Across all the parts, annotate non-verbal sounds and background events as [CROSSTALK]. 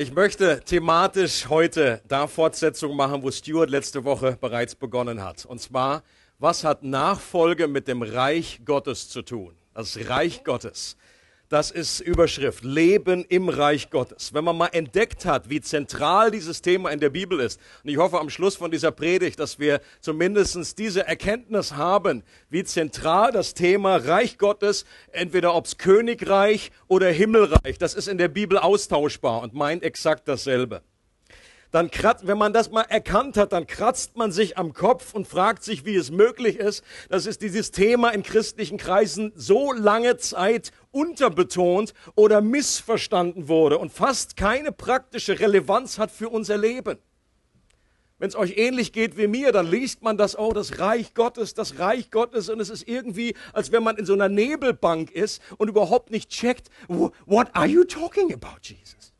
Ich möchte thematisch heute da Fortsetzung machen, wo Stuart letzte Woche bereits begonnen hat. Und zwar, was hat Nachfolge mit dem Reich Gottes zu tun? Das Reich Gottes. Das ist Überschrift. Leben im Reich Gottes. Wenn man mal entdeckt hat, wie zentral dieses Thema in der Bibel ist, und ich hoffe am Schluss von dieser Predigt, dass wir zumindest diese Erkenntnis haben, wie zentral das Thema Reich Gottes, entweder ob's Königreich oder Himmelreich, das ist in der Bibel austauschbar und meint exakt dasselbe dann kratzt, wenn man das mal erkannt hat, dann kratzt man sich am Kopf und fragt sich, wie es möglich ist, dass es dieses Thema in christlichen Kreisen so lange Zeit unterbetont oder missverstanden wurde und fast keine praktische Relevanz hat für unser Leben. Wenn es euch ähnlich geht wie mir, dann liest man das, oh, das Reich Gottes, das Reich Gottes, und es ist irgendwie, als wenn man in so einer Nebelbank ist und überhaupt nicht checkt, what are you talking about, Jesus?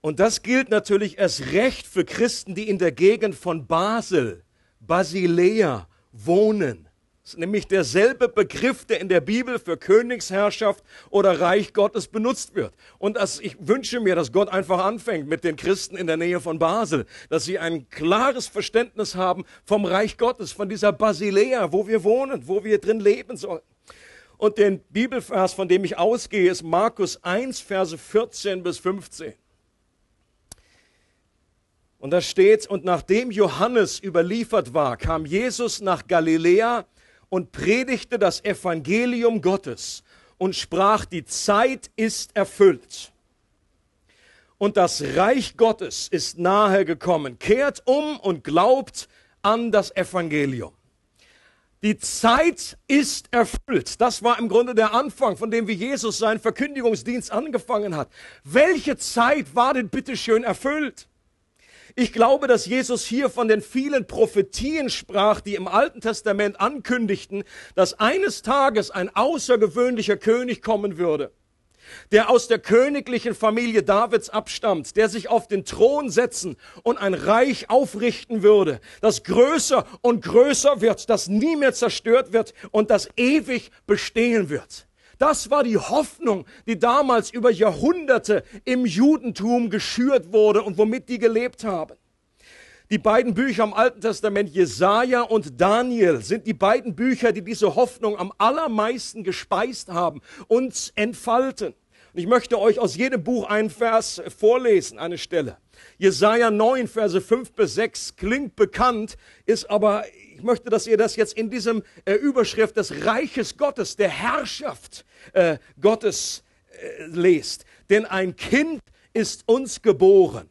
Und das gilt natürlich erst recht für Christen, die in der Gegend von Basel, Basilea wohnen. Das ist nämlich derselbe Begriff, der in der Bibel für Königsherrschaft oder Reich Gottes benutzt wird. Und das, ich wünsche mir, dass Gott einfach anfängt mit den Christen in der Nähe von Basel, dass sie ein klares Verständnis haben vom Reich Gottes, von dieser Basilea, wo wir wohnen, wo wir drin leben sollen. Und den Bibelvers, von dem ich ausgehe, ist Markus 1, Verse 14 bis 15. Und da steht, und nachdem Johannes überliefert war, kam Jesus nach Galiläa und predigte das Evangelium Gottes und sprach, die Zeit ist erfüllt. Und das Reich Gottes ist nahe gekommen. Kehrt um und glaubt an das Evangelium. Die Zeit ist erfüllt. Das war im Grunde der Anfang, von dem wie Jesus seinen Verkündigungsdienst angefangen hat. Welche Zeit war denn bitteschön erfüllt? Ich glaube, dass Jesus hier von den vielen Prophetien sprach, die im Alten Testament ankündigten, dass eines Tages ein außergewöhnlicher König kommen würde, der aus der königlichen Familie Davids abstammt, der sich auf den Thron setzen und ein Reich aufrichten würde, das größer und größer wird, das nie mehr zerstört wird und das ewig bestehen wird. Das war die Hoffnung, die damals über Jahrhunderte im Judentum geschürt wurde und womit die gelebt haben. Die beiden Bücher im Alten Testament, Jesaja und Daniel, sind die beiden Bücher, die diese Hoffnung am allermeisten gespeist haben und entfalten. Und ich möchte euch aus jedem Buch einen Vers vorlesen, eine Stelle. Jesaja 9, Verse 5 bis 6 klingt bekannt, ist aber ich möchte, dass ihr das jetzt in diesem äh, Überschrift des Reiches Gottes, der Herrschaft äh, Gottes äh, lest. Denn ein Kind ist uns geboren,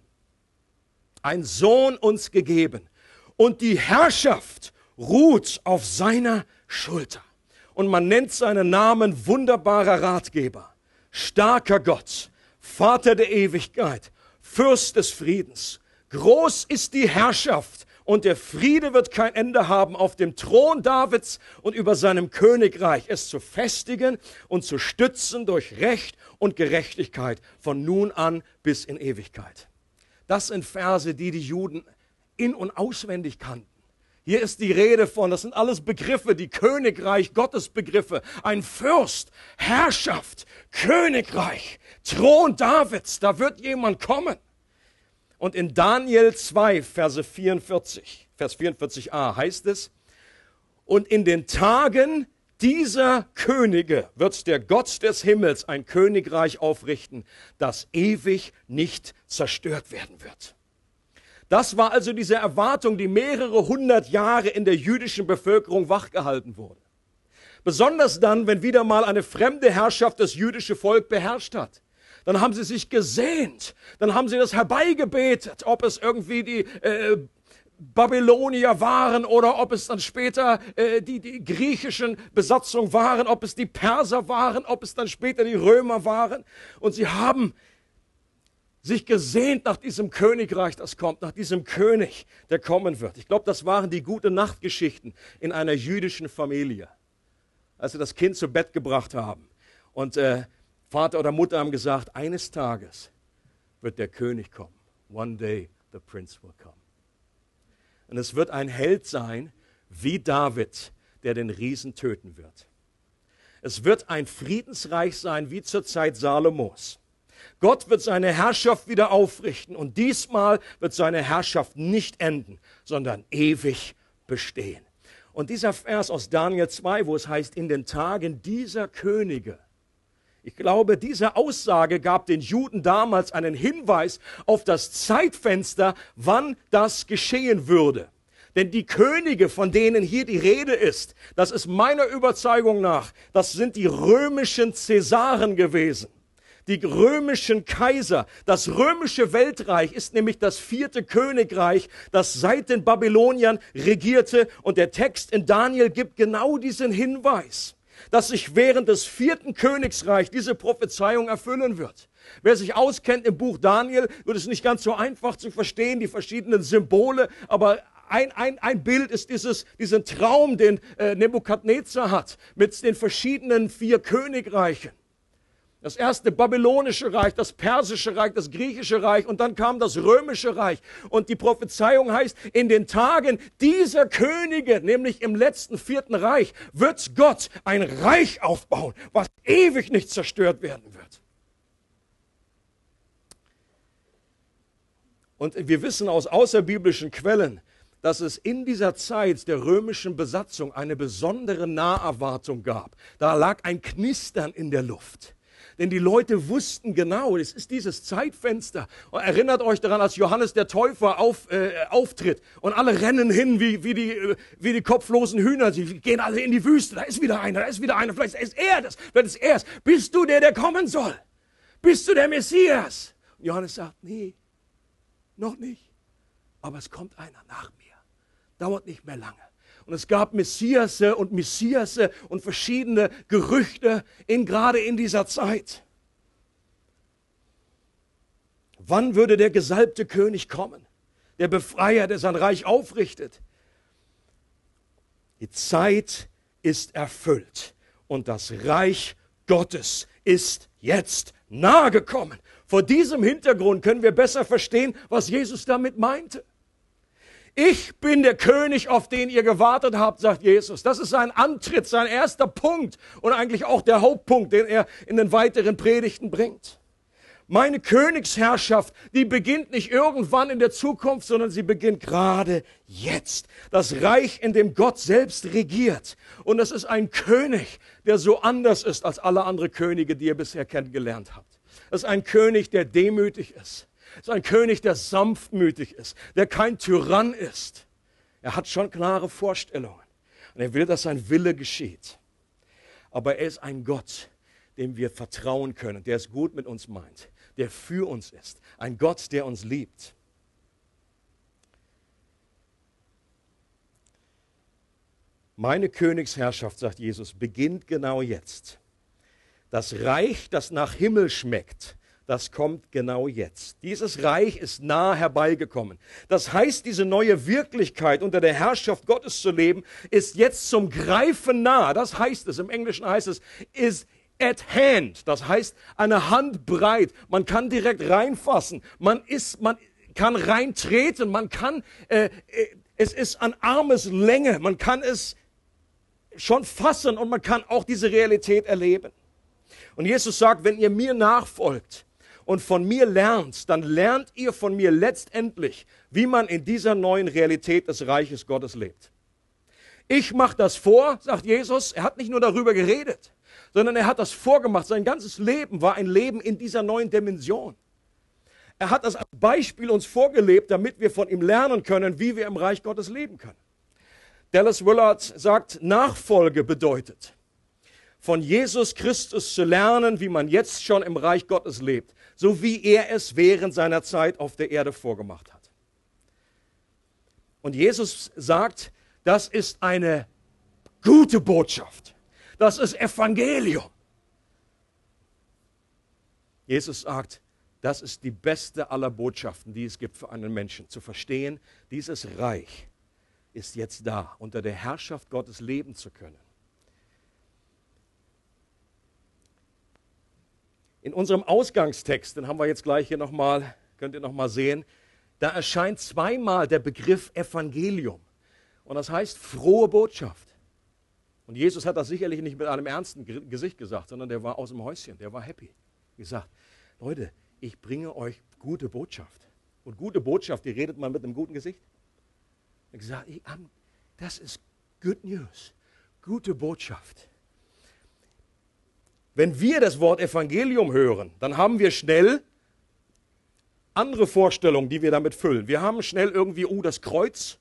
ein Sohn uns gegeben und die Herrschaft ruht auf seiner Schulter. Und man nennt seinen Namen wunderbarer Ratgeber, starker Gott, Vater der Ewigkeit, Fürst des Friedens. Groß ist die Herrschaft und der Friede wird kein Ende haben auf dem Thron Davids und über seinem Königreich, es zu festigen und zu stützen durch Recht und Gerechtigkeit von nun an bis in Ewigkeit. Das sind Verse, die die Juden in und auswendig kannten. Hier ist die Rede von, das sind alles Begriffe, die Königreich, Gottes Begriffe, ein Fürst, Herrschaft, Königreich, Thron Davids, da wird jemand kommen. Und in Daniel 2, Verse 44, Vers 44a heißt es, und in den Tagen dieser Könige wird der Gott des Himmels ein Königreich aufrichten, das ewig nicht zerstört werden wird. Das war also diese Erwartung, die mehrere hundert Jahre in der jüdischen Bevölkerung wachgehalten wurde. Besonders dann, wenn wieder mal eine fremde Herrschaft das jüdische Volk beherrscht hat dann haben sie sich gesehnt, dann haben sie das herbeigebetet, ob es irgendwie die äh, Babylonier waren oder ob es dann später äh, die, die griechischen Besatzung waren, ob es die Perser waren, ob es dann später die Römer waren. Und sie haben sich gesehnt nach diesem Königreich, das kommt, nach diesem König, der kommen wird. Ich glaube, das waren die gute Nachtgeschichten in einer jüdischen Familie, als sie das Kind zu Bett gebracht haben. Und äh, Vater oder Mutter haben gesagt, eines Tages wird der König kommen. One day the prince will come. Und es wird ein Held sein, wie David, der den Riesen töten wird. Es wird ein Friedensreich sein, wie zur Zeit Salomos. Gott wird seine Herrschaft wieder aufrichten und diesmal wird seine Herrschaft nicht enden, sondern ewig bestehen. Und dieser Vers aus Daniel 2, wo es heißt, in den Tagen dieser Könige, ich glaube, diese Aussage gab den Juden damals einen Hinweis auf das Zeitfenster, wann das geschehen würde. Denn die Könige, von denen hier die Rede ist, das ist meiner Überzeugung nach, das sind die römischen Cäsaren gewesen die römischen Kaiser. Das römische Weltreich ist nämlich das vierte Königreich, das seit den Babyloniern regierte. Und der Text in Daniel gibt genau diesen Hinweis, dass sich während des vierten Königsreichs diese Prophezeiung erfüllen wird. Wer sich auskennt im Buch Daniel, wird es nicht ganz so einfach zu verstehen, die verschiedenen Symbole, aber ein, ein, ein Bild ist dieses, diesen Traum, den äh, Nebukadnezar hat, mit den verschiedenen vier Königreichen. Das erste babylonische Reich, das persische Reich, das griechische Reich und dann kam das römische Reich. Und die Prophezeiung heißt, in den Tagen dieser Könige, nämlich im letzten vierten Reich, wird Gott ein Reich aufbauen, was ewig nicht zerstört werden wird. Und wir wissen aus außerbiblischen Quellen, dass es in dieser Zeit der römischen Besatzung eine besondere Naherwartung gab. Da lag ein Knistern in der Luft. Denn die Leute wussten genau, es ist dieses Zeitfenster. Erinnert euch daran, als Johannes der Täufer auf, äh, auftritt und alle rennen hin wie, wie, die, äh, wie die kopflosen Hühner. Sie gehen alle in die Wüste. Da ist wieder einer, da ist wieder einer. Vielleicht ist er das, vielleicht ist er es. Bist du der, der kommen soll? Bist du der Messias? Und Johannes sagt, nee, noch nicht. Aber es kommt einer nach mir. Dauert nicht mehr lange. Und es gab Messiasse und Messiasse und verschiedene Gerüchte in, gerade in dieser Zeit. Wann würde der gesalbte König kommen? Der Befreier, der sein Reich aufrichtet? Die Zeit ist erfüllt und das Reich Gottes ist jetzt nahe gekommen. Vor diesem Hintergrund können wir besser verstehen, was Jesus damit meinte. Ich bin der König, auf den ihr gewartet habt, sagt Jesus. Das ist sein Antritt, sein erster Punkt und eigentlich auch der Hauptpunkt, den er in den weiteren Predigten bringt. Meine Königsherrschaft, die beginnt nicht irgendwann in der Zukunft, sondern sie beginnt gerade jetzt. Das Reich, in dem Gott selbst regiert. Und es ist ein König, der so anders ist als alle anderen Könige, die ihr bisher kennengelernt habt. Es ist ein König, der demütig ist ist ein König, der sanftmütig ist, der kein Tyrann ist. Er hat schon klare Vorstellungen und er will, dass sein Wille geschieht. Aber er ist ein Gott, dem wir vertrauen können, der es gut mit uns meint, der für uns ist. Ein Gott, der uns liebt. Meine Königsherrschaft, sagt Jesus, beginnt genau jetzt. Das Reich, das nach Himmel schmeckt, das kommt genau jetzt. Dieses Reich ist nah herbeigekommen. Das heißt, diese neue Wirklichkeit unter der Herrschaft Gottes zu leben, ist jetzt zum Greifen nah. Das heißt es, im Englischen heißt es, is at hand. Das heißt, eine Handbreit. Man kann direkt reinfassen. Man ist, man kann reintreten. Man kann, äh, äh, es ist an Armeslänge. Man kann es schon fassen und man kann auch diese Realität erleben. Und Jesus sagt, wenn ihr mir nachfolgt, und von mir lernt, dann lernt ihr von mir letztendlich, wie man in dieser neuen Realität des Reiches Gottes lebt. Ich mache das vor, sagt Jesus. Er hat nicht nur darüber geredet, sondern er hat das vorgemacht. Sein ganzes Leben war ein Leben in dieser neuen Dimension. Er hat das als Beispiel uns vorgelebt, damit wir von ihm lernen können, wie wir im Reich Gottes leben können. Dallas Willard sagt, Nachfolge bedeutet, von Jesus Christus zu lernen, wie man jetzt schon im Reich Gottes lebt so wie er es während seiner Zeit auf der Erde vorgemacht hat. Und Jesus sagt, das ist eine gute Botschaft. Das ist Evangelium. Jesus sagt, das ist die beste aller Botschaften, die es gibt für einen Menschen. Zu verstehen, dieses Reich ist jetzt da, unter der Herrschaft Gottes leben zu können. In unserem Ausgangstext, den haben wir jetzt gleich hier nochmal, könnt ihr nochmal sehen, da erscheint zweimal der Begriff Evangelium. Und das heißt frohe Botschaft. Und Jesus hat das sicherlich nicht mit einem ernsten Gesicht gesagt, sondern der war aus dem Häuschen, der war happy. Gesagt, Leute, ich bringe euch gute Botschaft. Und gute Botschaft, die redet man mit einem guten Gesicht. Ich sage, das ist Good News, gute Botschaft. Wenn wir das Wort Evangelium hören, dann haben wir schnell andere Vorstellungen, die wir damit füllen. Wir haben schnell irgendwie, oh, das Kreuz,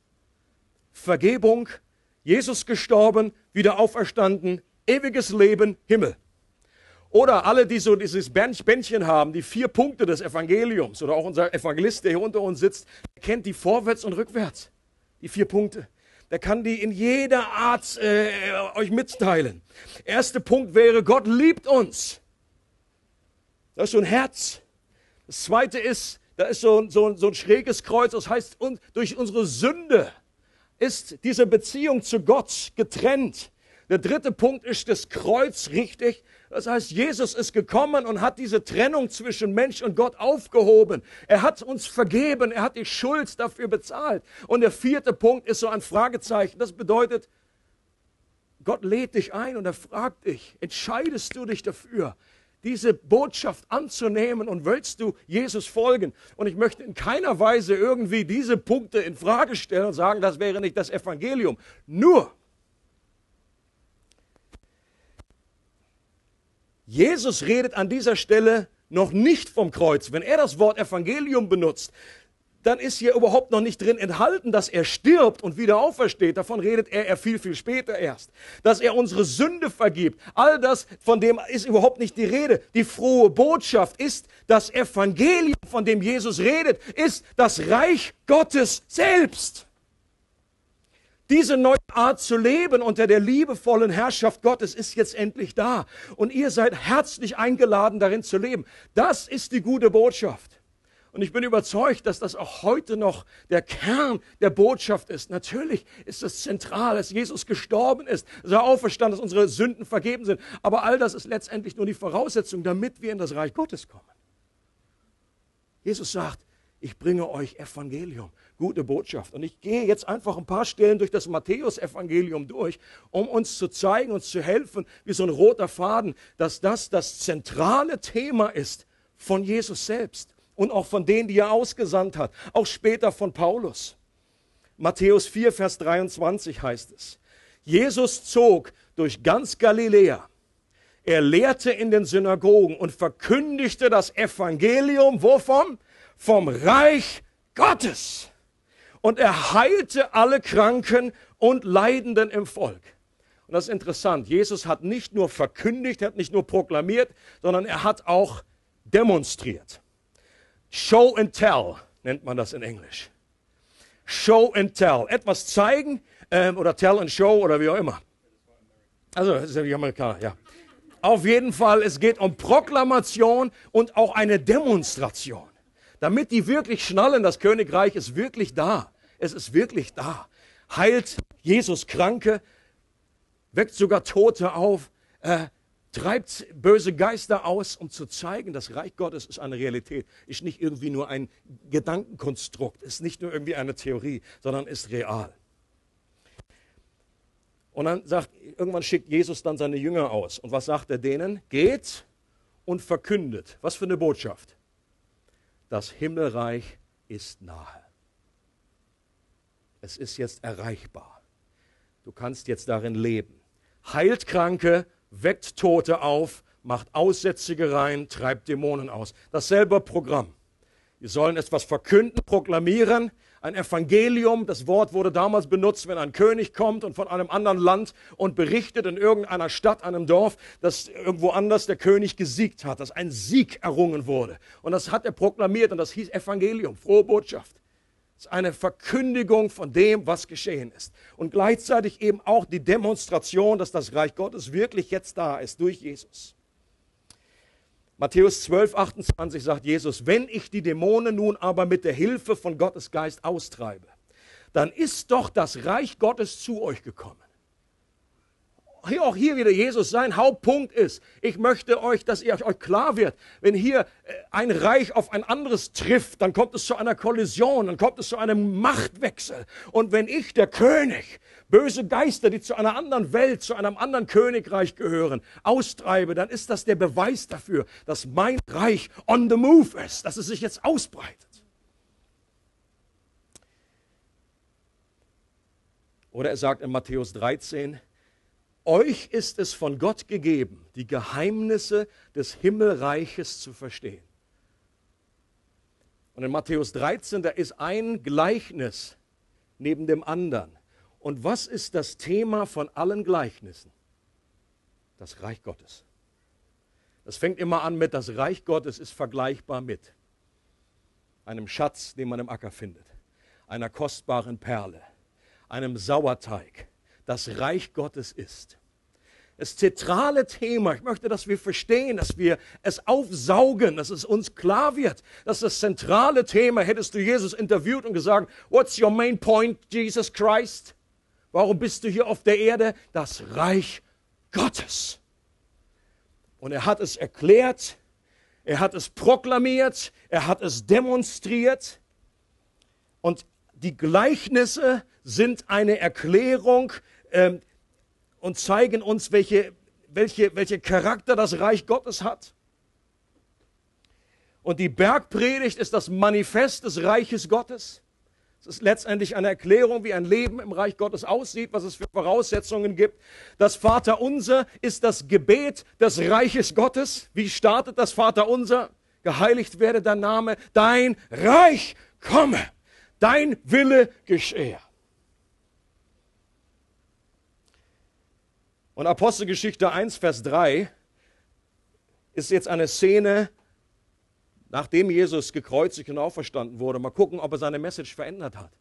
Vergebung, Jesus gestorben, wieder auferstanden, ewiges Leben, Himmel. Oder alle, die so dieses Bändchen haben, die vier Punkte des Evangeliums, oder auch unser Evangelist, der hier unter uns sitzt, kennt die vorwärts und rückwärts. Die vier Punkte. Der kann die in jeder Art äh, euch mitteilen. Erster Punkt wäre, Gott liebt uns. Das ist so ein Herz. Das zweite ist, da ist so, so, so ein schräges Kreuz, das heißt, durch unsere Sünde ist diese Beziehung zu Gott getrennt. Der dritte Punkt ist das Kreuz, richtig? Das heißt, Jesus ist gekommen und hat diese Trennung zwischen Mensch und Gott aufgehoben. Er hat uns vergeben, er hat die Schuld dafür bezahlt. Und der vierte Punkt ist so ein Fragezeichen. Das bedeutet, Gott lädt dich ein und er fragt dich, entscheidest du dich dafür, diese Botschaft anzunehmen und willst du Jesus folgen? Und ich möchte in keiner Weise irgendwie diese Punkte in Frage stellen und sagen, das wäre nicht das Evangelium. Nur, Jesus redet an dieser Stelle noch nicht vom Kreuz. Wenn er das Wort Evangelium benutzt, dann ist hier überhaupt noch nicht drin enthalten, dass er stirbt und wieder aufersteht. Davon redet er, viel, viel später erst. Dass er unsere Sünde vergibt. All das, von dem ist überhaupt nicht die Rede. Die frohe Botschaft ist, das Evangelium, von dem Jesus redet, ist das Reich Gottes selbst. Diese neue Art zu leben unter der liebevollen Herrschaft Gottes ist jetzt endlich da. Und ihr seid herzlich eingeladen, darin zu leben. Das ist die gute Botschaft. Und ich bin überzeugt, dass das auch heute noch der Kern der Botschaft ist. Natürlich ist es zentral, dass Jesus gestorben ist, dass er auferstanden, dass unsere Sünden vergeben sind. Aber all das ist letztendlich nur die Voraussetzung, damit wir in das Reich Gottes kommen. Jesus sagt, ich bringe euch Evangelium, gute Botschaft. Und ich gehe jetzt einfach ein paar Stellen durch das Matthäus-Evangelium durch, um uns zu zeigen, uns zu helfen, wie so ein roter Faden, dass das das zentrale Thema ist von Jesus selbst und auch von denen, die er ausgesandt hat, auch später von Paulus. Matthäus 4, Vers 23 heißt es, Jesus zog durch ganz Galiläa. Er lehrte in den Synagogen und verkündigte das Evangelium, wovon? vom Reich Gottes. Und er heilte alle Kranken und Leidenden im Volk. Und das ist interessant. Jesus hat nicht nur verkündigt, er hat nicht nur proklamiert, sondern er hat auch demonstriert. Show and tell nennt man das in Englisch. Show and tell. Etwas zeigen ähm, oder tell and show oder wie auch immer. Also, das ist ja die Amerikaner, ja. Auf jeden Fall, es geht um Proklamation und auch eine Demonstration damit die wirklich schnallen, das Königreich ist wirklich da. Es ist wirklich da. Heilt Jesus Kranke, weckt sogar Tote auf, äh, treibt böse Geister aus, um zu zeigen, das Reich Gottes ist eine Realität, ist nicht irgendwie nur ein Gedankenkonstrukt, ist nicht nur irgendwie eine Theorie, sondern ist real. Und dann sagt, irgendwann schickt Jesus dann seine Jünger aus. Und was sagt er denen? Geht und verkündet. Was für eine Botschaft das Himmelreich ist nahe. Es ist jetzt erreichbar. Du kannst jetzt darin leben. Heilt Kranke, weckt Tote auf, macht Aussätzige rein, treibt Dämonen aus. Dasselbe Programm. Wir sollen etwas verkünden, proklamieren, ein Evangelium. Das Wort wurde damals benutzt, wenn ein König kommt und von einem anderen Land und berichtet in irgendeiner Stadt, einem Dorf, dass irgendwo anders der König gesiegt hat, dass ein Sieg errungen wurde. Und das hat er proklamiert und das hieß Evangelium, frohe Botschaft. Das ist eine Verkündigung von dem, was geschehen ist. Und gleichzeitig eben auch die Demonstration, dass das Reich Gottes wirklich jetzt da ist durch Jesus. Matthäus 12, 28 sagt Jesus, wenn ich die Dämonen nun aber mit der Hilfe von Gottes Geist austreibe, dann ist doch das Reich Gottes zu euch gekommen. Auch hier wieder Jesus, sein Hauptpunkt ist, ich möchte euch, dass ihr euch klar wird, wenn hier äh, ein Reich auf ein anderes trifft, dann kommt es zu einer Kollision, dann kommt es zu einem Machtwechsel. Und wenn ich, der König, böse Geister, die zu einer anderen Welt, zu einem anderen Königreich gehören, austreibe, dann ist das der Beweis dafür, dass mein Reich on the move ist, dass es sich jetzt ausbreitet. Oder er sagt in Matthäus 13, euch ist es von Gott gegeben, die Geheimnisse des Himmelreiches zu verstehen. Und in Matthäus 13, da ist ein Gleichnis neben dem anderen. Und was ist das Thema von allen Gleichnissen? Das Reich Gottes. Das fängt immer an mit, das Reich Gottes ist vergleichbar mit einem Schatz, den man im Acker findet, einer kostbaren Perle, einem Sauerteig. Das Reich Gottes ist das zentrale Thema. Ich möchte, dass wir verstehen, dass wir es aufsaugen, dass es uns klar wird, dass das zentrale Thema, hättest du Jesus interviewt und gesagt, what's your main point, Jesus Christ? Warum bist du hier auf der Erde? Das Reich Gottes. Und er hat es erklärt, er hat es proklamiert, er hat es demonstriert. Und die Gleichnisse sind eine Erklärung ähm, und zeigen uns, welche, welche, welche Charakter das Reich Gottes hat. Und die Bergpredigt ist das Manifest des Reiches Gottes. Es ist letztendlich eine Erklärung, wie ein Leben im Reich Gottes aussieht, was es für Voraussetzungen gibt. Das Vaterunser ist das Gebet des Reiches Gottes. Wie startet das Vaterunser? Geheiligt werde dein Name, dein Reich komme, dein Wille geschehe. Und Apostelgeschichte 1, Vers 3 ist jetzt eine Szene, nachdem Jesus gekreuzigt und auferstanden wurde. Mal gucken, ob er seine Message verändert hat.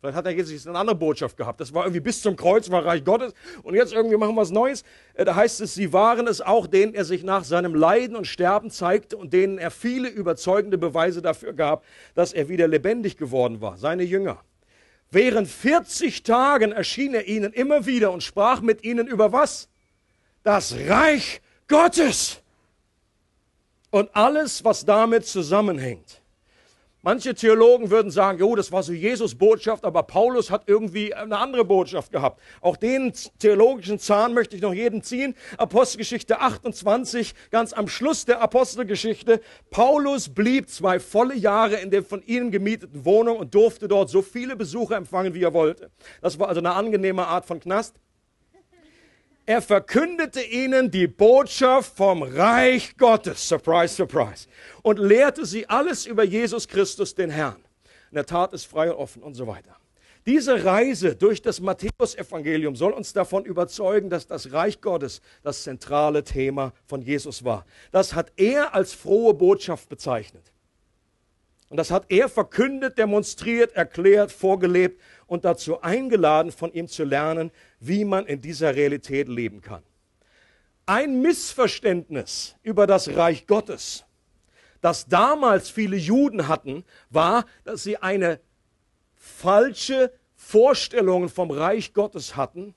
Vielleicht hat er jetzt eine andere Botschaft gehabt. Das war irgendwie bis zum Kreuz, war Reich Gottes. Und jetzt irgendwie machen wir was Neues. Äh, da heißt es, sie waren es auch, denen er sich nach seinem Leiden und Sterben zeigte und denen er viele überzeugende Beweise dafür gab, dass er wieder lebendig geworden war. Seine Jünger. Während 40 Tagen erschien er ihnen immer wieder und sprach mit ihnen über was? Das Reich Gottes und alles, was damit zusammenhängt. Manche Theologen würden sagen, jo, das war so Jesus Botschaft, aber Paulus hat irgendwie eine andere Botschaft gehabt. Auch den theologischen Zahn möchte ich noch jeden ziehen. Apostelgeschichte 28, ganz am Schluss der Apostelgeschichte. Paulus blieb zwei volle Jahre in der von ihnen gemieteten Wohnung und durfte dort so viele Besucher empfangen, wie er wollte. Das war also eine angenehme Art von Knast. Er verkündete ihnen die Botschaft vom Reich Gottes, surprise, surprise, und lehrte sie alles über Jesus Christus, den Herrn. In der Tat ist frei und offen und so weiter. Diese Reise durch das Matthäusevangelium soll uns davon überzeugen, dass das Reich Gottes das zentrale Thema von Jesus war. Das hat er als frohe Botschaft bezeichnet. Und das hat er verkündet, demonstriert, erklärt, vorgelebt und dazu eingeladen, von ihm zu lernen, wie man in dieser Realität leben kann. Ein Missverständnis über das Reich Gottes, das damals viele Juden hatten, war, dass sie eine falsche Vorstellung vom Reich Gottes hatten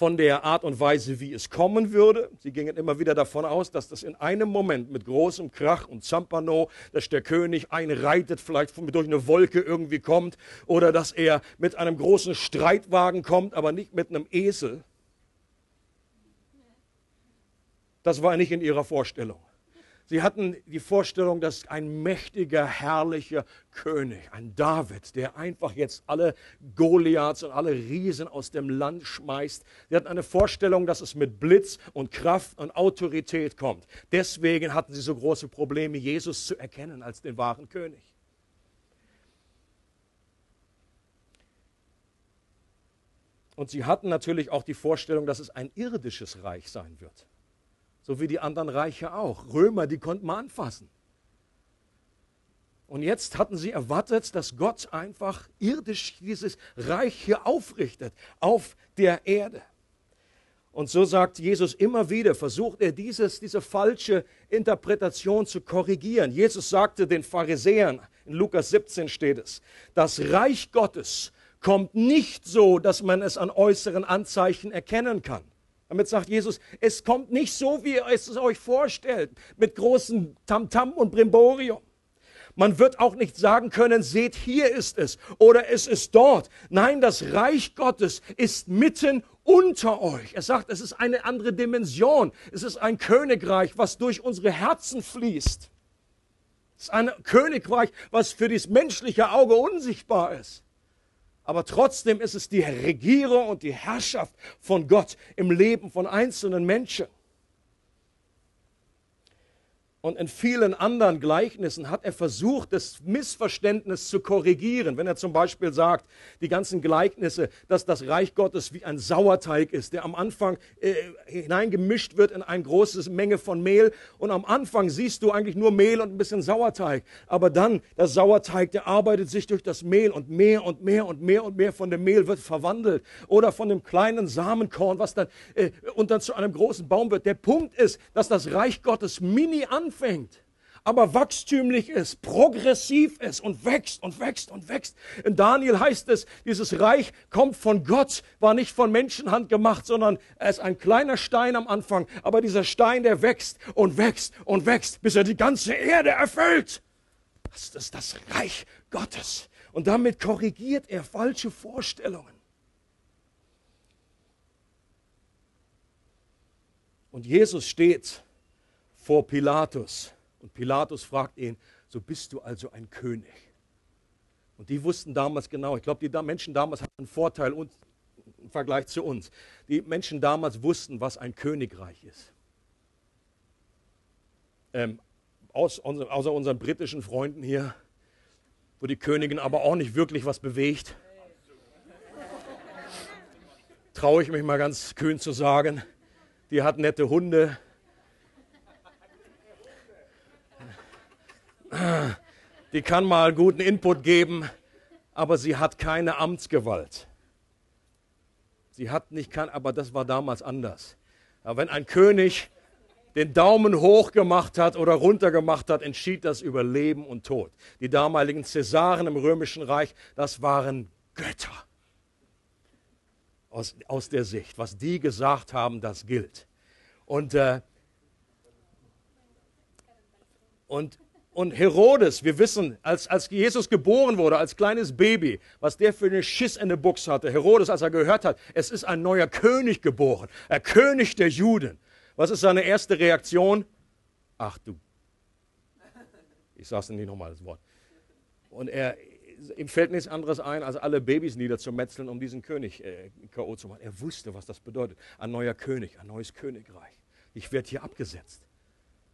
von der Art und Weise, wie es kommen würde. Sie gingen immer wieder davon aus, dass das in einem Moment mit großem Krach und Zampano, dass der König einreitet, vielleicht durch eine Wolke irgendwie kommt, oder dass er mit einem großen Streitwagen kommt, aber nicht mit einem Esel. Das war nicht in ihrer Vorstellung. Sie hatten die Vorstellung, dass ein mächtiger, herrlicher König, ein David, der einfach jetzt alle Goliaths und alle Riesen aus dem Land schmeißt. Sie hatten eine Vorstellung, dass es mit Blitz und Kraft und Autorität kommt. Deswegen hatten sie so große Probleme, Jesus zu erkennen als den wahren König. Und sie hatten natürlich auch die Vorstellung, dass es ein irdisches Reich sein wird. So wie die anderen Reiche auch. Römer, die konnten man anfassen. Und jetzt hatten sie erwartet, dass Gott einfach irdisch dieses Reich hier aufrichtet auf der Erde. Und so sagt Jesus immer wieder, versucht er dieses, diese falsche Interpretation zu korrigieren. Jesus sagte den Pharisäern, in Lukas 17 steht es, das Reich Gottes kommt nicht so, dass man es an äußeren Anzeichen erkennen kann. Damit sagt Jesus, es kommt nicht so, wie ihr es euch vorstellt, mit großem Tamtam und Brimborium. Man wird auch nicht sagen können, seht, hier ist es oder es ist dort. Nein, das Reich Gottes ist mitten unter euch. Er sagt, es ist eine andere Dimension. Es ist ein Königreich, was durch unsere Herzen fließt. Es ist ein Königreich, was für das menschliche Auge unsichtbar ist. Aber trotzdem ist es die Regierung und die Herrschaft von Gott im Leben von einzelnen Menschen. Und in vielen anderen Gleichnissen hat er versucht, das Missverständnis zu korrigieren. Wenn er zum Beispiel sagt, die ganzen Gleichnisse, dass das Reich Gottes wie ein Sauerteig ist, der am Anfang äh, hineingemischt wird in eine große Menge von Mehl. Und am Anfang siehst du eigentlich nur Mehl und ein bisschen Sauerteig. Aber dann, der Sauerteig, der arbeitet sich durch das Mehl und mehr und mehr und mehr und mehr von dem Mehl wird verwandelt. Oder von dem kleinen Samenkorn, was dann, äh, und dann zu einem großen Baum wird. Der Punkt ist, dass das Reich Gottes mini an anfängt, aber wachstümlich ist, progressiv ist und wächst und wächst und wächst. In Daniel heißt es, dieses Reich kommt von Gott, war nicht von Menschenhand gemacht, sondern er ist ein kleiner Stein am Anfang, aber dieser Stein, der wächst und wächst und wächst, bis er die ganze Erde erfüllt. Das ist das Reich Gottes. Und damit korrigiert er falsche Vorstellungen. Und Jesus steht vor Pilatus. Und Pilatus fragt ihn, so bist du also ein König. Und die wussten damals genau, ich glaube, die Menschen damals hatten einen Vorteil im Vergleich zu uns. Die Menschen damals wussten, was ein Königreich ist. Ähm, aus, außer unseren britischen Freunden hier, wo die Königin aber auch nicht wirklich was bewegt, traue ich mich mal ganz kühn zu sagen. Die hat nette Hunde, die kann mal guten Input geben, aber sie hat keine Amtsgewalt. Sie hat nicht kann, aber das war damals anders. Aber wenn ein König den Daumen hoch gemacht hat oder runter gemacht hat, entschied das über Leben und Tod. Die damaligen Cäsaren im römischen Reich, das waren Götter. Aus, aus der Sicht. Was die gesagt haben, das gilt. Und, äh, und und Herodes, wir wissen, als, als Jesus geboren wurde, als kleines Baby, was der für eine Schiss in der Buchs hatte. Herodes, als er gehört hat, es ist ein neuer König geboren, ein König der Juden. Was ist seine erste Reaktion? Ach du. Ich sage es nicht nochmal das Wort. Und er, ihm fällt nichts anderes ein, als alle Babys niederzumetzeln, um diesen König äh, K.O. zu machen. Er wusste, was das bedeutet. Ein neuer König, ein neues Königreich. Ich werde hier abgesetzt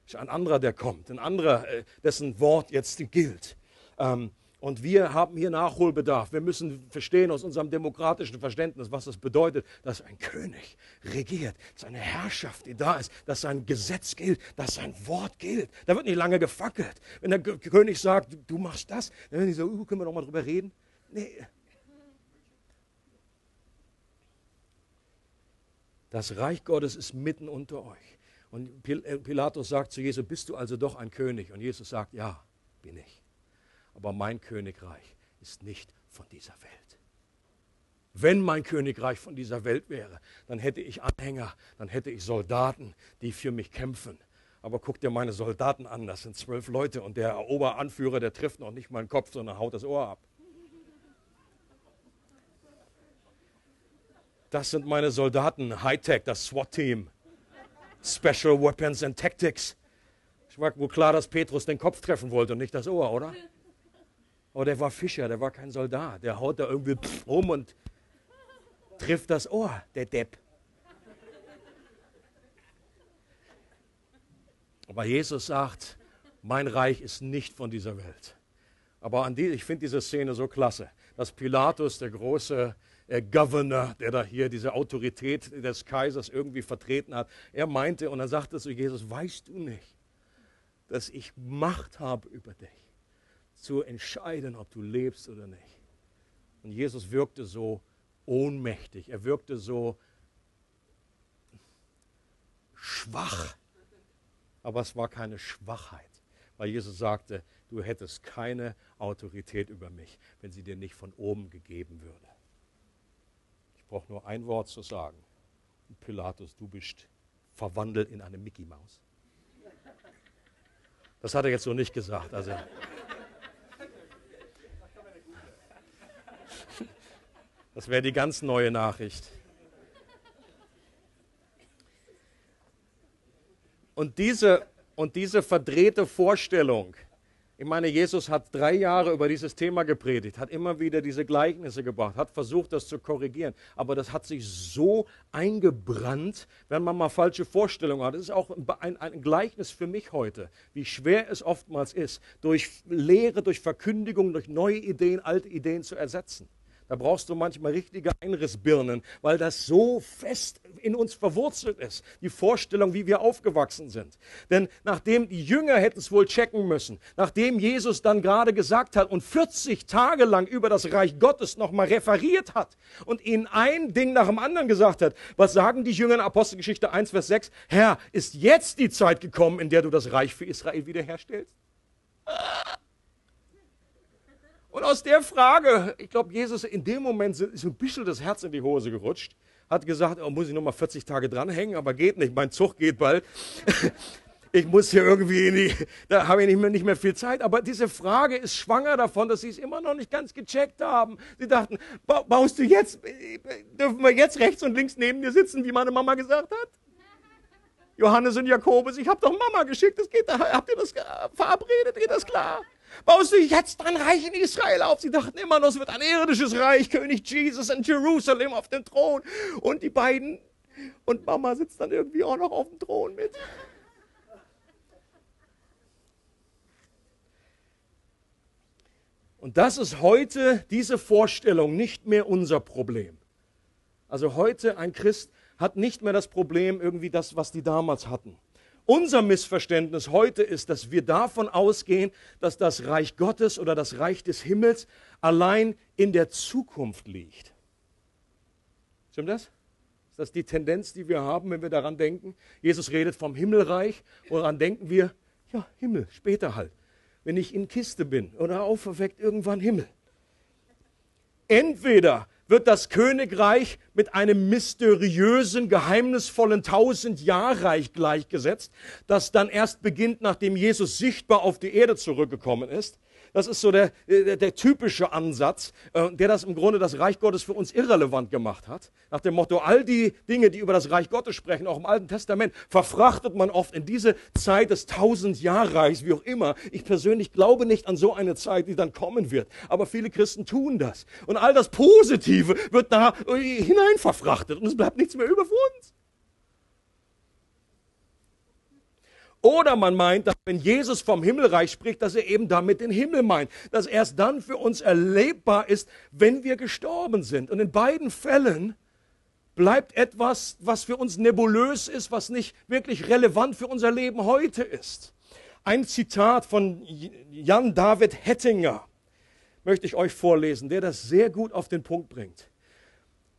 ist ein anderer, der kommt, ein anderer, äh, dessen Wort jetzt gilt. Ähm, und wir haben hier Nachholbedarf. Wir müssen verstehen aus unserem demokratischen Verständnis, was das bedeutet, dass ein König regiert, dass eine Herrschaft, die da ist, dass sein Gesetz gilt, dass sein Wort gilt. Da wird nicht lange gefackelt. Wenn der König sagt, du machst das, dann werden die so, uh, können wir noch mal drüber reden? Nee. Das Reich Gottes ist mitten unter euch. Und äh, Pilatus sagt zu Jesus, bist du also doch ein König? Und Jesus sagt, ja, bin ich. Aber mein Königreich ist nicht von dieser Welt. Wenn mein Königreich von dieser Welt wäre, dann hätte ich Anhänger, dann hätte ich Soldaten, die für mich kämpfen. Aber guck dir meine Soldaten an, das sind zwölf Leute und der Oberanführer, der trifft noch nicht meinen Kopf, sondern haut das Ohr ab. Das sind meine Soldaten, Hightech, das SWAT-Team. Special Weapons and Tactics. Ich war wohl klar, dass Petrus den Kopf treffen wollte und nicht das Ohr, oder? Aber der war Fischer, der war kein Soldat. Der haut da irgendwie rum und trifft das Ohr, der Depp. Aber Jesus sagt, mein Reich ist nicht von dieser Welt. Aber an die, ich finde diese Szene so klasse, dass Pilatus, der große äh, Governor, der da hier diese Autorität des Kaisers irgendwie vertreten hat. Er meinte, und dann sagte zu Jesus, weißt du nicht, dass ich Macht habe über dich, zu entscheiden, ob du lebst oder nicht. Und Jesus wirkte so ohnmächtig, er wirkte so schwach. Aber es war keine Schwachheit, weil Jesus sagte, du hättest keine Autorität über mich, wenn sie dir nicht von oben gegeben würde. Brauche nur ein Wort zu sagen. Und Pilatus, du bist verwandelt in eine Mickey Maus. Das hat er jetzt so nicht gesagt. Also. Das wäre die ganz neue Nachricht. Und diese, und diese verdrehte Vorstellung, ich meine, Jesus hat drei Jahre über dieses Thema gepredigt, hat immer wieder diese Gleichnisse gebracht, hat versucht, das zu korrigieren. Aber das hat sich so eingebrannt, wenn man mal falsche Vorstellungen hat. Das ist auch ein, ein Gleichnis für mich heute, wie schwer es oftmals ist, durch Lehre, durch Verkündigung, durch neue Ideen, alte Ideen zu ersetzen. Da brauchst du manchmal richtige Einrissbirnen, weil das so fest in uns verwurzelt ist, die Vorstellung, wie wir aufgewachsen sind. Denn nachdem die Jünger hätten es wohl checken müssen, nachdem Jesus dann gerade gesagt hat und 40 Tage lang über das Reich Gottes nochmal referiert hat und ihnen ein Ding nach dem anderen gesagt hat, was sagen die Jünger in Apostelgeschichte 1, Vers 6? Herr, ist jetzt die Zeit gekommen, in der du das Reich für Israel wiederherstellst? Und aus der Frage, ich glaube, Jesus in dem Moment ist ein bisschen das Herz in die Hose gerutscht, hat gesagt, oh, muss ich noch mal 40 Tage dranhängen, aber geht nicht, mein Zug geht bald. [LAUGHS] ich muss hier irgendwie, in die, da habe ich nicht mehr, nicht mehr viel Zeit. Aber diese Frage ist schwanger davon, dass sie es immer noch nicht ganz gecheckt haben. Sie dachten, baust du jetzt, dürfen wir jetzt rechts und links neben dir sitzen, wie meine Mama gesagt hat? Johannes und Jakobus, ich habe doch Mama geschickt, das geht, habt ihr das verabredet, geht das klar? Baust du jetzt dein Reich in Israel auf? Sie dachten immer noch, es wird ein irdisches Reich, König Jesus in Jerusalem auf dem Thron. Und die beiden, und Mama sitzt dann irgendwie auch noch auf dem Thron mit. Und das ist heute, diese Vorstellung, nicht mehr unser Problem. Also heute ein Christ hat nicht mehr das Problem, irgendwie das, was die damals hatten. Unser Missverständnis heute ist, dass wir davon ausgehen, dass das Reich Gottes oder das Reich des Himmels allein in der Zukunft liegt. Stimmt das? Ist das die Tendenz, die wir haben, wenn wir daran denken? Jesus redet vom Himmelreich. Woran denken wir? Ja, Himmel, später halt. Wenn ich in Kiste bin oder auferweckt, irgendwann Himmel. Entweder wird das Königreich mit einem mysteriösen, geheimnisvollen Tausendjahrreich gleichgesetzt, das dann erst beginnt, nachdem Jesus sichtbar auf die Erde zurückgekommen ist. Das ist so der, der, der typische Ansatz, äh, der das im Grunde das Reich Gottes für uns irrelevant gemacht hat. Nach dem Motto, all die Dinge, die über das Reich Gottes sprechen, auch im Alten Testament, verfrachtet man oft in diese Zeit des Tausendjahrreichs, wie auch immer. Ich persönlich glaube nicht an so eine Zeit, die dann kommen wird. Aber viele Christen tun das. Und all das Positive wird da hinein verfrachtet und es bleibt nichts mehr über uns. Oder man meint, dass wenn Jesus vom Himmelreich spricht, dass er eben damit den Himmel meint, dass erst dann für uns erlebbar ist, wenn wir gestorben sind. Und in beiden Fällen bleibt etwas, was für uns nebulös ist, was nicht wirklich relevant für unser Leben heute ist. Ein Zitat von Jan David Hettinger möchte ich euch vorlesen, der das sehr gut auf den Punkt bringt.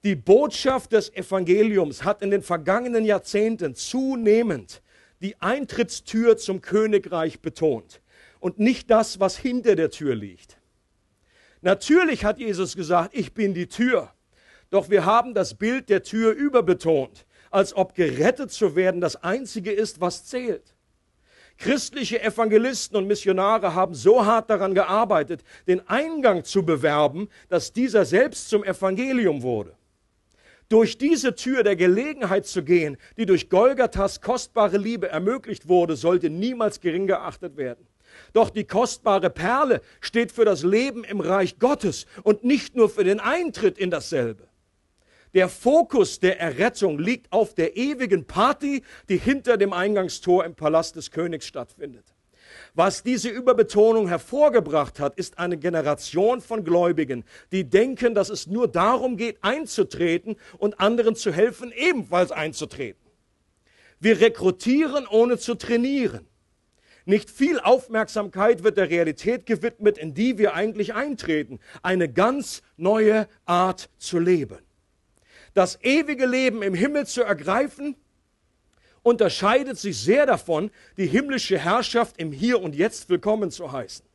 Die Botschaft des Evangeliums hat in den vergangenen Jahrzehnten zunehmend die Eintrittstür zum Königreich betont und nicht das, was hinter der Tür liegt. Natürlich hat Jesus gesagt, ich bin die Tür. Doch wir haben das Bild der Tür überbetont, als ob gerettet zu werden das Einzige ist, was zählt. Christliche Evangelisten und Missionare haben so hart daran gearbeitet, den Eingang zu bewerben, dass dieser selbst zum Evangelium wurde durch diese Tür der Gelegenheit zu gehen, die durch Golgathas kostbare Liebe ermöglicht wurde, sollte niemals gering geachtet werden. Doch die kostbare Perle steht für das Leben im Reich Gottes und nicht nur für den Eintritt in dasselbe. Der Fokus der Errettung liegt auf der ewigen Party, die hinter dem Eingangstor im Palast des Königs stattfindet. Was diese Überbetonung hervorgebracht hat, ist eine Generation von Gläubigen, die denken, dass es nur darum geht, einzutreten und anderen zu helfen, ebenfalls einzutreten. Wir rekrutieren, ohne zu trainieren. Nicht viel Aufmerksamkeit wird der Realität gewidmet, in die wir eigentlich eintreten. Eine ganz neue Art zu leben. Das ewige Leben im Himmel zu ergreifen, unterscheidet sich sehr davon, die himmlische Herrschaft im Hier und Jetzt willkommen zu heißen.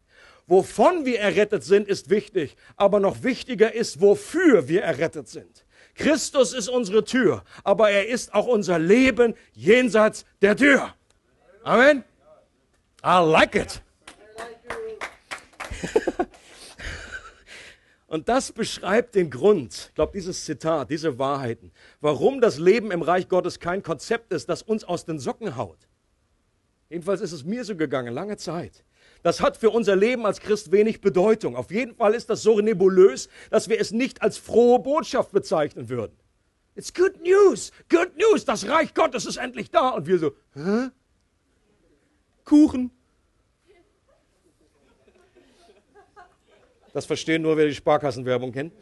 Wovon wir errettet sind, ist wichtig, aber noch wichtiger ist, wofür wir errettet sind. Christus ist unsere Tür, aber er ist auch unser Leben jenseits der Tür. Amen. I like it. Und das beschreibt den Grund, ich glaube, dieses Zitat, diese Wahrheiten, warum das Leben im Reich Gottes kein Konzept ist, das uns aus den Socken haut. Jedenfalls ist es mir so gegangen, lange Zeit. Das hat für unser Leben als Christ wenig Bedeutung. Auf jeden Fall ist das so nebulös, dass wir es nicht als frohe Botschaft bezeichnen würden. It's good news, good news, das Reich Gottes ist endlich da. Und wir so, hä? Kuchen. Das verstehen nur, wer die Sparkassenwerbung kennt.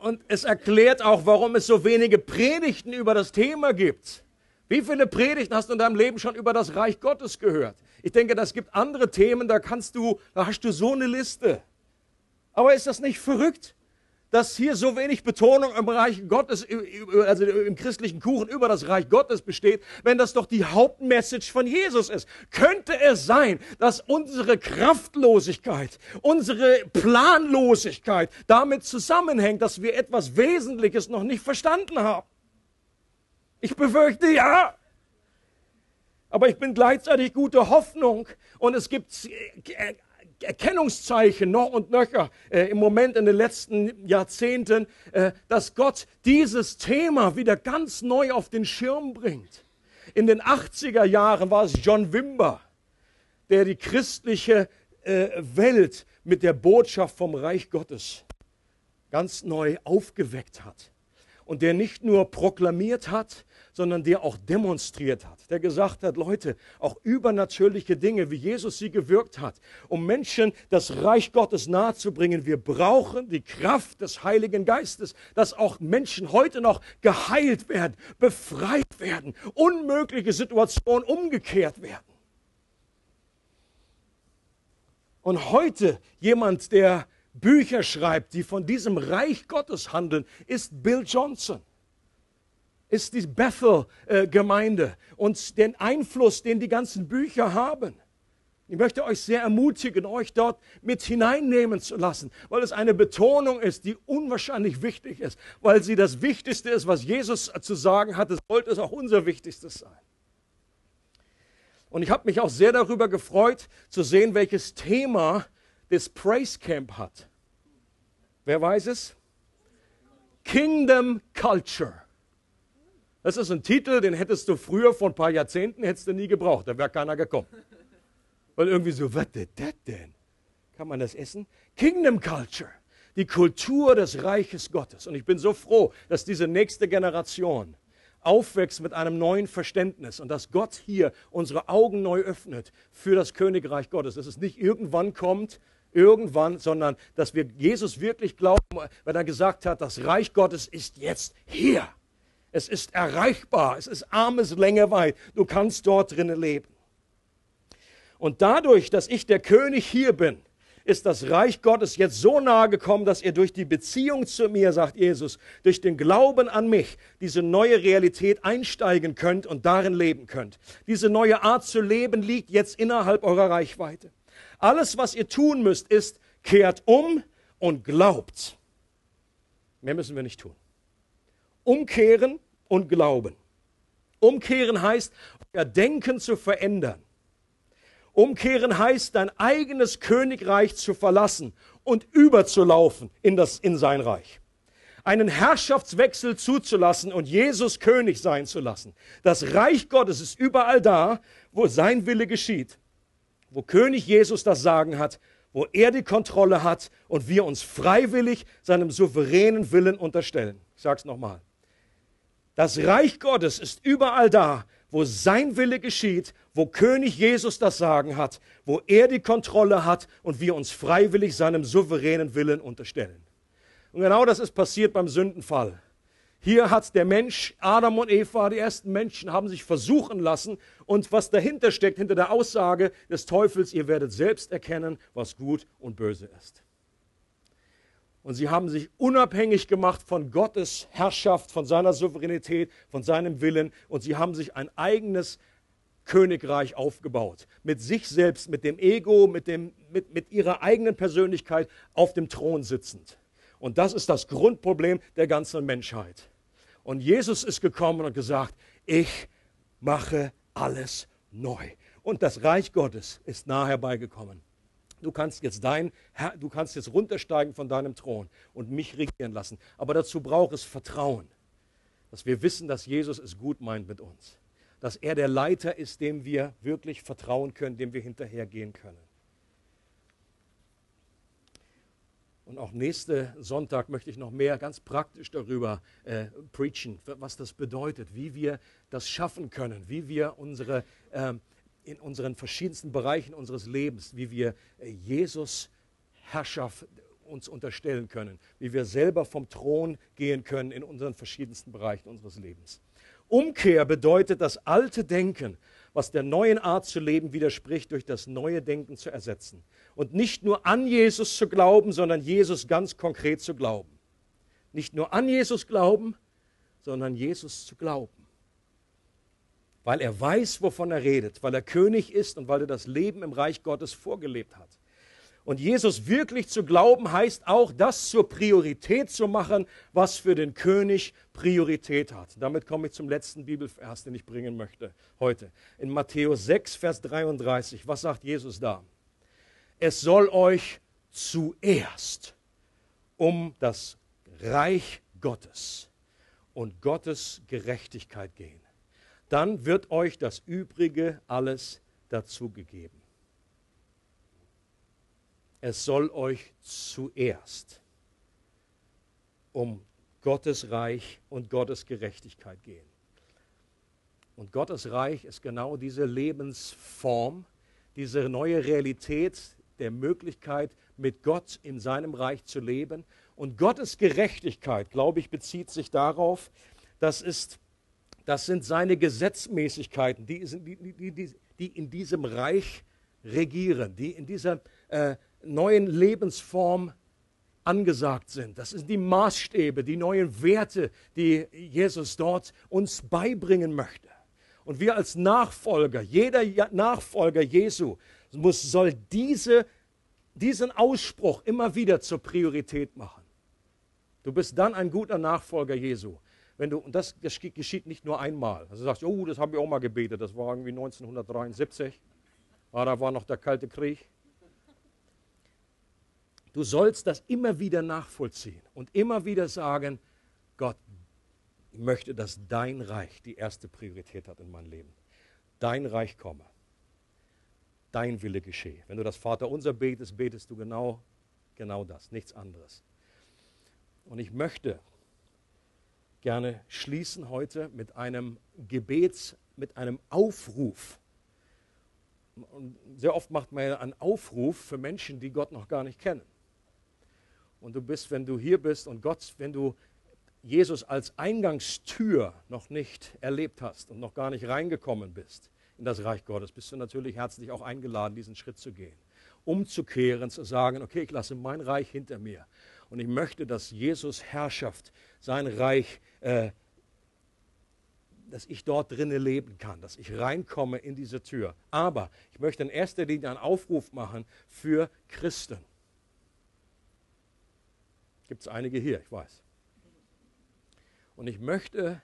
Und es erklärt auch, warum es so wenige Predigten über das Thema gibt. Wie viele Predigten hast du in deinem Leben schon über das Reich Gottes gehört? Ich denke, das gibt andere Themen, da kannst du, da hast du so eine Liste. Aber ist das nicht verrückt, dass hier so wenig Betonung im Reich Gottes, also im christlichen Kuchen über das Reich Gottes besteht, wenn das doch die Hauptmessage von Jesus ist? Könnte es sein, dass unsere Kraftlosigkeit, unsere Planlosigkeit damit zusammenhängt, dass wir etwas Wesentliches noch nicht verstanden haben? Ich befürchte ja. Aber ich bin gleichzeitig gute Hoffnung und es gibt äh, Erkennungszeichen noch und nöcher äh, im Moment in den letzten Jahrzehnten, äh, dass Gott dieses Thema wieder ganz neu auf den Schirm bringt. In den 80er Jahren war es John Wimber, der die christliche äh, Welt mit der Botschaft vom Reich Gottes ganz neu aufgeweckt hat und der nicht nur proklamiert hat, sondern der auch demonstriert hat, der gesagt hat, Leute, auch übernatürliche Dinge, wie Jesus sie gewirkt hat, um Menschen das Reich Gottes nahezubringen. Wir brauchen die Kraft des Heiligen Geistes, dass auch Menschen heute noch geheilt werden, befreit werden, unmögliche Situationen umgekehrt werden. Und heute jemand, der Bücher schreibt, die von diesem Reich Gottes handeln, ist Bill Johnson ist die Bethel-Gemeinde und den Einfluss, den die ganzen Bücher haben. Ich möchte euch sehr ermutigen, euch dort mit hineinnehmen zu lassen, weil es eine Betonung ist, die unwahrscheinlich wichtig ist, weil sie das Wichtigste ist, was Jesus zu sagen hatte, sollte es auch unser Wichtigstes sein. Und ich habe mich auch sehr darüber gefreut, zu sehen, welches Thema das Praise Camp hat. Wer weiß es? Kingdom Culture. Das ist ein Titel, den hättest du früher vor ein paar Jahrzehnten hättest du nie gebraucht, da wäre keiner gekommen. Weil irgendwie so, was ist das denn? Kann man das essen? Kingdom Culture, die Kultur des Reiches Gottes. Und ich bin so froh, dass diese nächste Generation aufwächst mit einem neuen Verständnis und dass Gott hier unsere Augen neu öffnet für das Königreich Gottes. Dass es nicht irgendwann kommt, irgendwann, sondern dass wir Jesus wirklich glauben, weil er gesagt hat, das Reich Gottes ist jetzt hier. Es ist erreichbar. Es ist Armeslänge weit. Du kannst dort drinnen leben. Und dadurch, dass ich der König hier bin, ist das Reich Gottes jetzt so nahe gekommen, dass ihr durch die Beziehung zu mir, sagt Jesus, durch den Glauben an mich, diese neue Realität einsteigen könnt und darin leben könnt. Diese neue Art zu leben liegt jetzt innerhalb eurer Reichweite. Alles, was ihr tun müsst, ist, kehrt um und glaubt. Mehr müssen wir nicht tun. Umkehren und Glauben. Umkehren heißt, euer Denken zu verändern. Umkehren heißt, dein eigenes Königreich zu verlassen und überzulaufen in, das, in sein Reich. Einen Herrschaftswechsel zuzulassen und Jesus König sein zu lassen. Das Reich Gottes ist überall da, wo sein Wille geschieht, wo König Jesus das Sagen hat, wo er die Kontrolle hat und wir uns freiwillig seinem souveränen Willen unterstellen. Ich sage es nochmal. Das Reich Gottes ist überall da, wo sein Wille geschieht, wo König Jesus das Sagen hat, wo er die Kontrolle hat und wir uns freiwillig seinem souveränen Willen unterstellen. Und genau das ist passiert beim Sündenfall. Hier hat der Mensch, Adam und Eva, die ersten Menschen, haben sich versuchen lassen. Und was dahinter steckt, hinter der Aussage des Teufels, ihr werdet selbst erkennen, was gut und böse ist. Und sie haben sich unabhängig gemacht von Gottes Herrschaft, von seiner Souveränität, von seinem Willen. Und sie haben sich ein eigenes Königreich aufgebaut. Mit sich selbst, mit dem Ego, mit, dem, mit, mit ihrer eigenen Persönlichkeit auf dem Thron sitzend. Und das ist das Grundproblem der ganzen Menschheit. Und Jesus ist gekommen und gesagt, ich mache alles neu. Und das Reich Gottes ist nahe herbeigekommen. Du kannst jetzt dein du kannst jetzt runtersteigen von deinem Thron und mich regieren lassen. Aber dazu braucht es Vertrauen, dass wir wissen, dass Jesus es gut meint mit uns dass er der Leiter ist, dem wir wirklich vertrauen können, dem wir hinterhergehen können. Und auch nächsten Sonntag möchte ich noch mehr ganz praktisch darüber äh, preachen, was das bedeutet, wie wir das schaffen können, wie wir unsere, äh, in unseren verschiedensten Bereichen unseres Lebens, wie wir äh, Jesus Herrschaft uns unterstellen können, wie wir selber vom Thron gehen können in unseren verschiedensten Bereichen unseres Lebens. Umkehr bedeutet, das alte Denken, was der neuen Art zu leben widerspricht, durch das neue Denken zu ersetzen. Und nicht nur an Jesus zu glauben, sondern Jesus ganz konkret zu glauben. Nicht nur an Jesus glauben, sondern Jesus zu glauben. Weil er weiß, wovon er redet, weil er König ist und weil er das Leben im Reich Gottes vorgelebt hat. Und Jesus wirklich zu glauben heißt auch, das zur Priorität zu machen, was für den König Priorität hat. Damit komme ich zum letzten Bibelvers, den ich bringen möchte heute. In Matthäus 6, Vers 33. Was sagt Jesus da? Es soll euch zuerst um das Reich Gottes und Gottes Gerechtigkeit gehen. Dann wird euch das Übrige alles dazugegeben es soll euch zuerst um Gottes Reich und Gottes Gerechtigkeit gehen. Und Gottes Reich ist genau diese Lebensform, diese neue Realität der Möglichkeit, mit Gott in seinem Reich zu leben. Und Gottes Gerechtigkeit, glaube ich, bezieht sich darauf, das, ist, das sind seine Gesetzmäßigkeiten, die, die, die, die in diesem Reich regieren, die in dieser äh, neuen Lebensform angesagt sind. Das sind die Maßstäbe, die neuen Werte, die Jesus dort uns beibringen möchte. Und wir als Nachfolger, jeder Nachfolger Jesu muss, soll diese, diesen Ausspruch immer wieder zur Priorität machen. Du bist dann ein guter Nachfolger Jesu. Wenn du, und das geschieht nicht nur einmal. Also du sagst, oh, das habe ich auch mal gebetet, das war irgendwie 1973. Ah, da war noch der Kalte Krieg. Du sollst das immer wieder nachvollziehen und immer wieder sagen, Gott, ich möchte, dass dein Reich die erste Priorität hat in meinem Leben. Dein Reich komme. Dein Wille geschehe. Wenn du das Vaterunser betest, betest du genau, genau das, nichts anderes. Und ich möchte gerne schließen heute mit einem Gebets, mit einem Aufruf. Und sehr oft macht man ja einen Aufruf für Menschen, die Gott noch gar nicht kennen. Und du bist, wenn du hier bist und Gott, wenn du Jesus als Eingangstür noch nicht erlebt hast und noch gar nicht reingekommen bist in das Reich Gottes, bist du natürlich herzlich auch eingeladen, diesen Schritt zu gehen. Umzukehren, zu sagen, okay, ich lasse mein Reich hinter mir. Und ich möchte, dass Jesus Herrschaft, sein Reich, äh, dass ich dort drinnen leben kann, dass ich reinkomme in diese Tür. Aber ich möchte in erster Linie einen Aufruf machen für Christen. Gibt es einige hier, ich weiß. Und ich möchte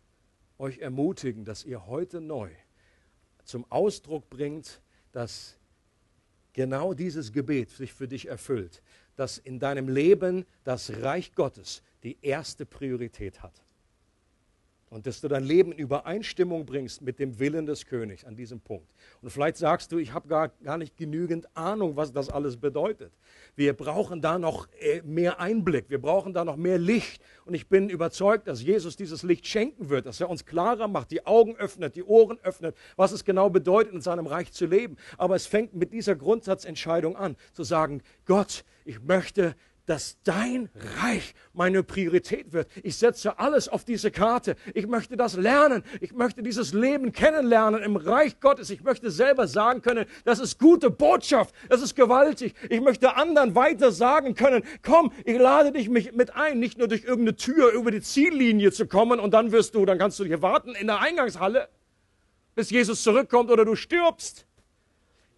euch ermutigen, dass ihr heute neu zum Ausdruck bringt, dass genau dieses Gebet sich für dich erfüllt, dass in deinem Leben das Reich Gottes die erste Priorität hat und dass du dein Leben in Übereinstimmung bringst mit dem Willen des Königs an diesem Punkt. Und vielleicht sagst du, ich habe gar, gar nicht genügend Ahnung, was das alles bedeutet. Wir brauchen da noch äh, mehr Einblick, wir brauchen da noch mehr Licht. Und ich bin überzeugt, dass Jesus dieses Licht schenken wird, dass er uns klarer macht, die Augen öffnet, die Ohren öffnet, was es genau bedeutet, in seinem Reich zu leben. Aber es fängt mit dieser Grundsatzentscheidung an, zu sagen, Gott, ich möchte dass dein Reich meine Priorität wird. Ich setze alles auf diese Karte. Ich möchte das lernen. Ich möchte dieses Leben kennenlernen im Reich Gottes. Ich möchte selber sagen können, das ist gute Botschaft. Das ist gewaltig. Ich möchte anderen weiter sagen können, komm, ich lade dich mit ein, nicht nur durch irgendeine Tür über die Ziellinie zu kommen und dann wirst du, dann kannst du hier warten in der Eingangshalle bis Jesus zurückkommt oder du stirbst.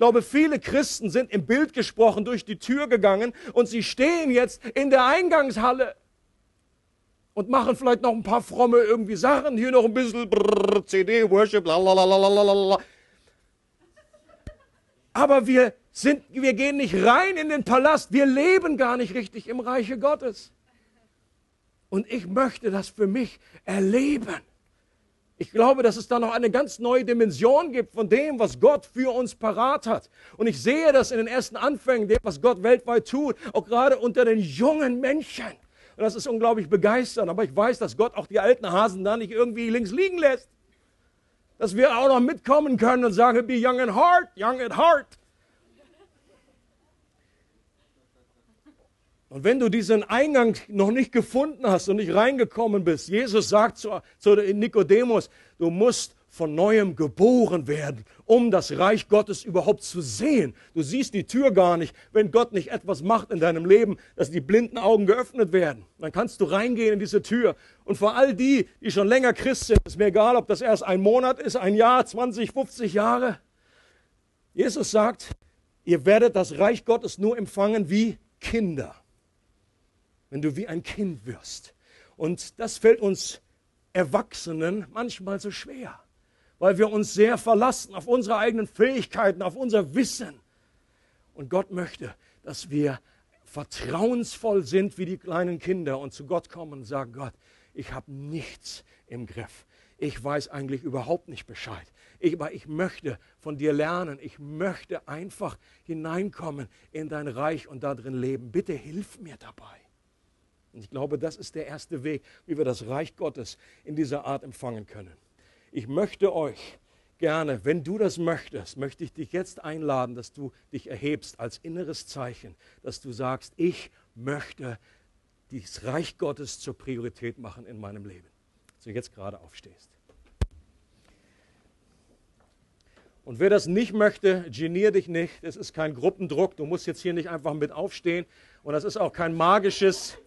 Ich glaube, viele Christen sind im Bild gesprochen durch die Tür gegangen und sie stehen jetzt in der Eingangshalle und machen vielleicht noch ein paar fromme irgendwie Sachen, hier noch ein bisschen brrr, CD, Worship, lalalala. Aber wir sind, wir gehen nicht rein in den Palast, wir leben gar nicht richtig im Reiche Gottes. Und ich möchte das für mich erleben. Ich glaube, dass es da noch eine ganz neue Dimension gibt von dem, was Gott für uns parat hat. Und ich sehe das in den ersten Anfängen, dem, was Gott weltweit tut, auch gerade unter den jungen Menschen. Und das ist unglaublich begeisternd. Aber ich weiß, dass Gott auch die alten Hasen da nicht irgendwie links liegen lässt. Dass wir auch noch mitkommen können und sagen, be young at heart, young at heart. Und wenn du diesen Eingang noch nicht gefunden hast und nicht reingekommen bist, Jesus sagt zu, zu Nikodemus, du musst von neuem geboren werden, um das Reich Gottes überhaupt zu sehen. Du siehst die Tür gar nicht, wenn Gott nicht etwas macht in deinem Leben, dass die blinden Augen geöffnet werden. Dann kannst du reingehen in diese Tür. Und vor all die, die schon länger Christ sind, ist mir egal, ob das erst ein Monat ist, ein Jahr, 20, 50 Jahre. Jesus sagt, ihr werdet das Reich Gottes nur empfangen wie Kinder wenn du wie ein Kind wirst. Und das fällt uns Erwachsenen manchmal so schwer, weil wir uns sehr verlassen auf unsere eigenen Fähigkeiten, auf unser Wissen. Und Gott möchte, dass wir vertrauensvoll sind wie die kleinen Kinder und zu Gott kommen und sagen, Gott, ich habe nichts im Griff. Ich weiß eigentlich überhaupt nicht Bescheid. Ich, aber ich möchte von dir lernen. Ich möchte einfach hineinkommen in dein Reich und darin leben. Bitte hilf mir dabei. Und ich glaube, das ist der erste Weg, wie wir das Reich Gottes in dieser Art empfangen können. Ich möchte euch gerne, wenn du das möchtest, möchte ich dich jetzt einladen, dass du dich erhebst als inneres Zeichen, dass du sagst, ich möchte das Reich Gottes zur Priorität machen in meinem Leben. Dass du jetzt gerade aufstehst. Und wer das nicht möchte, genier dich nicht. Es ist kein Gruppendruck. Du musst jetzt hier nicht einfach mit aufstehen. Und das ist auch kein magisches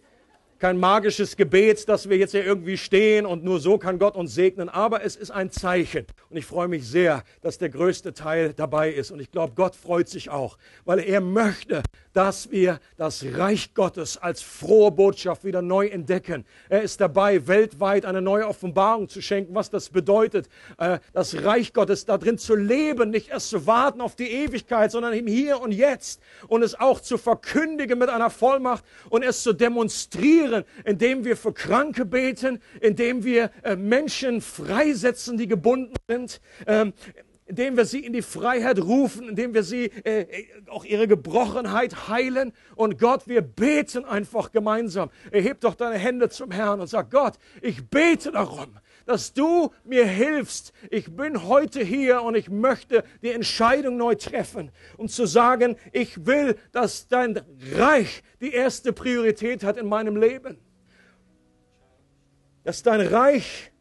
kein magisches Gebet, dass wir jetzt hier irgendwie stehen und nur so kann Gott uns segnen, aber es ist ein Zeichen. Und ich freue mich sehr, dass der größte Teil dabei ist. Und ich glaube, Gott freut sich auch, weil er möchte, dass wir das Reich Gottes als frohe Botschaft wieder neu entdecken. Er ist dabei, weltweit eine neue Offenbarung zu schenken, was das bedeutet, äh, das Reich Gottes da drin zu leben, nicht erst zu warten auf die Ewigkeit, sondern im Hier und Jetzt und es auch zu verkündigen mit einer Vollmacht und es zu demonstrieren reagieren, indem wir für Kranke beten, indem wir äh, Menschen freisetzen, die gebunden sind, ähm, indem wir sie in die Freiheit rufen, indem wir sie äh, äh, auch ihre Gebrochenheit heilen. Und Gott, wir beten einfach gemeinsam. Erheb doch deine Hände zum Herrn und sag, Gott, ich bete darum, dass du mir hilfst. Ich bin heute hier und ich möchte die Entscheidung neu treffen, um zu sagen, ich will, dass dein Reich die erste Priorität hat in meinem Leben. Dass dein Reich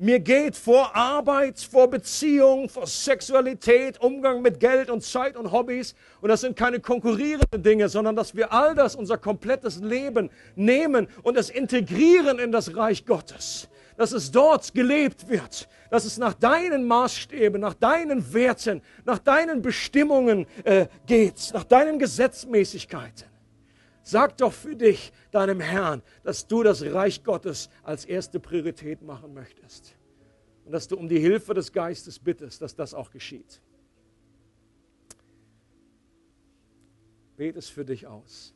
mir geht vor Arbeit, vor Beziehung, vor Sexualität, Umgang mit Geld und Zeit und Hobbys. Und das sind keine konkurrierenden Dinge, sondern dass wir all das, unser komplettes Leben nehmen und es integrieren in das Reich Gottes dass es dort gelebt wird, dass es nach deinen Maßstäben, nach deinen Werten, nach deinen Bestimmungen äh, geht, nach deinen Gesetzmäßigkeiten. Sag doch für dich, deinem Herrn, dass du das Reich Gottes als erste Priorität machen möchtest. Und dass du um die Hilfe des Geistes bittest, dass das auch geschieht. Bet es für dich aus.